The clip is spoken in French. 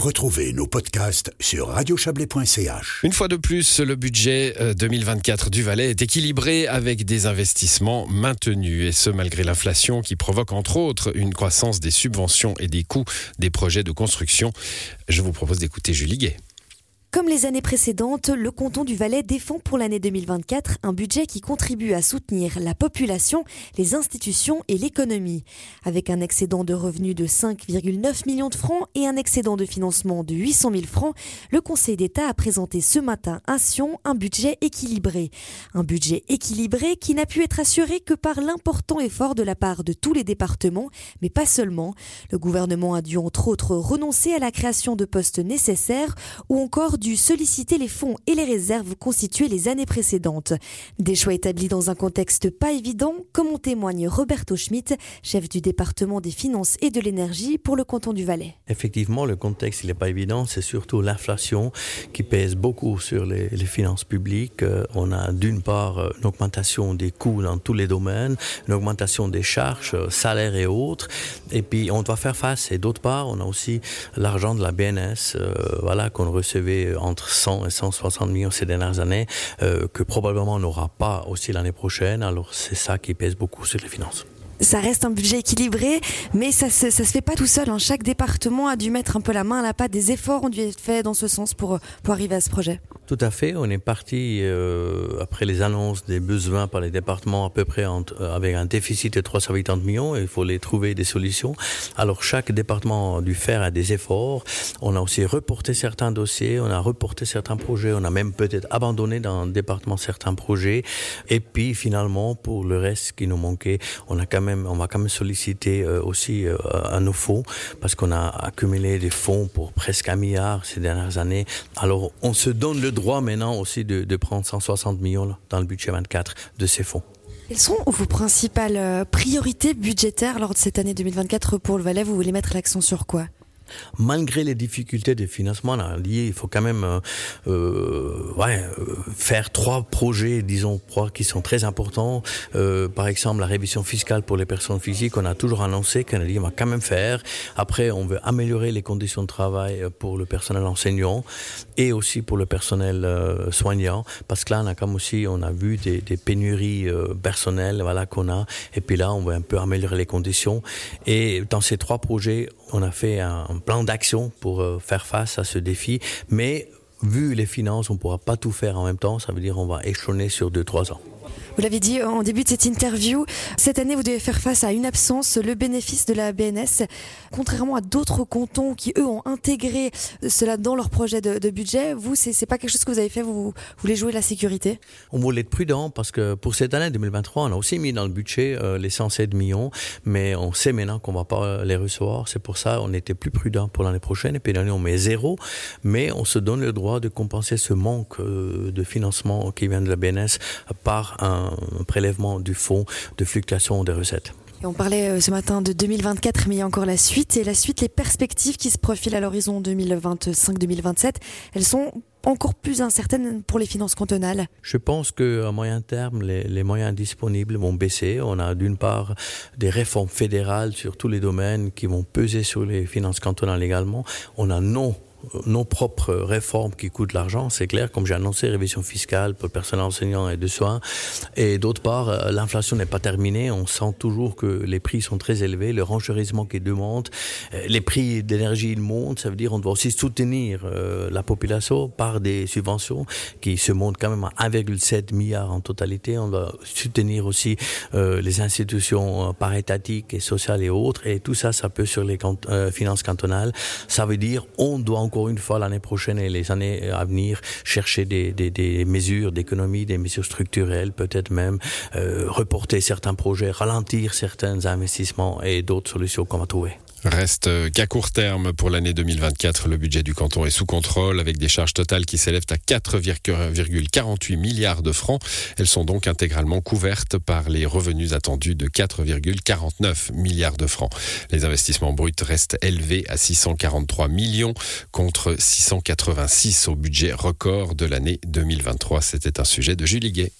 Retrouvez nos podcasts sur radiochablais.ch. Une fois de plus, le budget 2024 euh, du Valais est équilibré avec des investissements maintenus, et ce malgré l'inflation qui provoque entre autres une croissance des subventions et des coûts des projets de construction. Je vous propose d'écouter Julie Gay. Comme les années précédentes, le canton du Valais défend pour l'année 2024 un budget qui contribue à soutenir la population, les institutions et l'économie. Avec un excédent de revenus de 5,9 millions de francs et un excédent de financement de 800 000 francs, le Conseil d'État a présenté ce matin à Sion un budget équilibré. Un budget équilibré qui n'a pu être assuré que par l'important effort de la part de tous les départements, mais pas seulement. Le gouvernement a dû entre autres renoncer à la création de postes nécessaires ou encore dû solliciter les fonds et les réserves constituées les années précédentes. Des choix établis dans un contexte pas évident, comme en témoigne Roberto Schmidt, chef du département des finances et de l'énergie pour le canton du Valais. Effectivement, le contexte n'est pas évident, c'est surtout l'inflation qui pèse beaucoup sur les, finances publiques. Euh, on a d'une part euh, une augmentation des coûts dans tous les domaines, une augmentation des charges, euh, salaires et autres, et puis on doit faire face. Et d'autre part, on a aussi l'argent de la BNS, voilà, qu'on recevait entre 100 et 160 millions ces dernières années, euh, que probablement on n'aura pas aussi l'année prochaine. Alors c'est ça qui pèse beaucoup sur les finances ça reste un budget équilibré, mais ça se, se fait pas tout seul. Hein. Chaque département a dû mettre un peu la main à la pâte. Des efforts ont dû être faits dans ce sens pour, pour arriver à ce projet. Tout à fait. On est parti euh, après les annonces des besoins par les départements à peu près euh, avec un déficit de 380 millions. il faut les trouver des solutions. Alors chaque département a dû faire des efforts. On a aussi reporté certains dossiers, on a reporté certains projets, on a même peut-être abandonné dans le département certains projets. Et puis finalement, pour le reste qui nous manquait, on a quand même, on va quand même solliciter euh, aussi à nos fonds parce qu'on a accumulé des fonds pour presque un milliard ces dernières années. Alors on se donne le droit droit maintenant aussi de, prendre 160 millions dans le budget 24 de ces fonds. Quelles sont vos principales euh, priorités budgétaires lors de cette année 2024 pour le Valais? Vous voulez mettre l'accent sur quoi? Malgré les difficultés de financement il faut quand même euh, euh, ouais, euh, faire trois projets, disons, trois qui sont très importants. Euh, par exemple, la révision fiscale pour les personnes physiques, on a toujours annoncé qu'on va quand même faire. Après, on veut améliorer les conditions de travail pour le personnel enseignant et aussi pour le personnel soignant, parce que là, on a comme aussi, on a vu des, des pénuries personnelles, voilà qu'on a, et puis là, on veut un peu améliorer les conditions. Et dans ces trois projets, on a fait un plan d'action pour euh, faire face à ce défi, mais vu les finances, on ne pourra pas tout faire en même temps, ça veut dire on va échelonner sur 2-3 ans. Vous l'avez dit en début de cette interview, cette année vous devez faire face à une absence, le bénéfice de la BNS. Contrairement à d'autres cantons qui eux ont intégré cela dans leur projet de, budget, vous c'est pas quelque chose que vous avez fait, vous, voulez jouer la sécurité? On voulait être prudent parce que pour cette année 2023, on a aussi mis dans le budget euh, les 107 millions, mais on sait maintenant qu'on va pas les recevoir. C'est pour ça on était plus prudent pour l'année prochaine et puis l'année on met zéro, mais on se donne le droit de compenser ce manque euh, de financement qui vient de la BNS par un prélèvement du fonds de fluctuation des recettes. Et on parlait euh, ce matin de 2024, mais il y a encore la suite. Et la suite, les perspectives qui se profilent à l'horizon 2025-2027, elles sont encore plus incertaines pour les finances cantonales Je pense qu'à moyen terme, les, les, moyens disponibles vont baisser. On a d'une part des réformes fédérales sur tous les domaines qui vont peser sur les finances cantonales également. On a non nos propres réformes qui coûtent l'argent, c'est clair, comme j'ai annoncé, révision fiscale pour le personnel enseignant et de soins. Et d'autre part, euh, l'inflation n'est pas terminée. On sent toujours que les prix sont très élevés, le renchérissement qui demande, euh, les prix d'énergie montent. Ça veut dire qu'on doit aussi soutenir euh, la population par des subventions qui se montent quand même à 1,7 milliard en totalité. On doit soutenir aussi les institutions parétatiques et sociales et autres. Et tout ça, ça peut sur les finances cantonales. Ça veut dire on doit encore une fois l'année prochaine et les années à venir chercher des, mesures d'économie, des mesures structurelles, peut-être même euh, reporter certains projets, ralentir certains investissements et d'autres solutions qu'on va trouver. Reste qu'à court terme pour l'année 2024, le budget du canton est sous contrôle avec des charges totales qui s'élèvent à 4,48 milliards de francs. Elles sont donc intégralement couvertes par les revenus attendus de 4,49 milliards de francs. Les investissements bruts restent élevés à 643 millions contre 686 au budget record de l'année 2023. C'était un sujet de Julie Guet.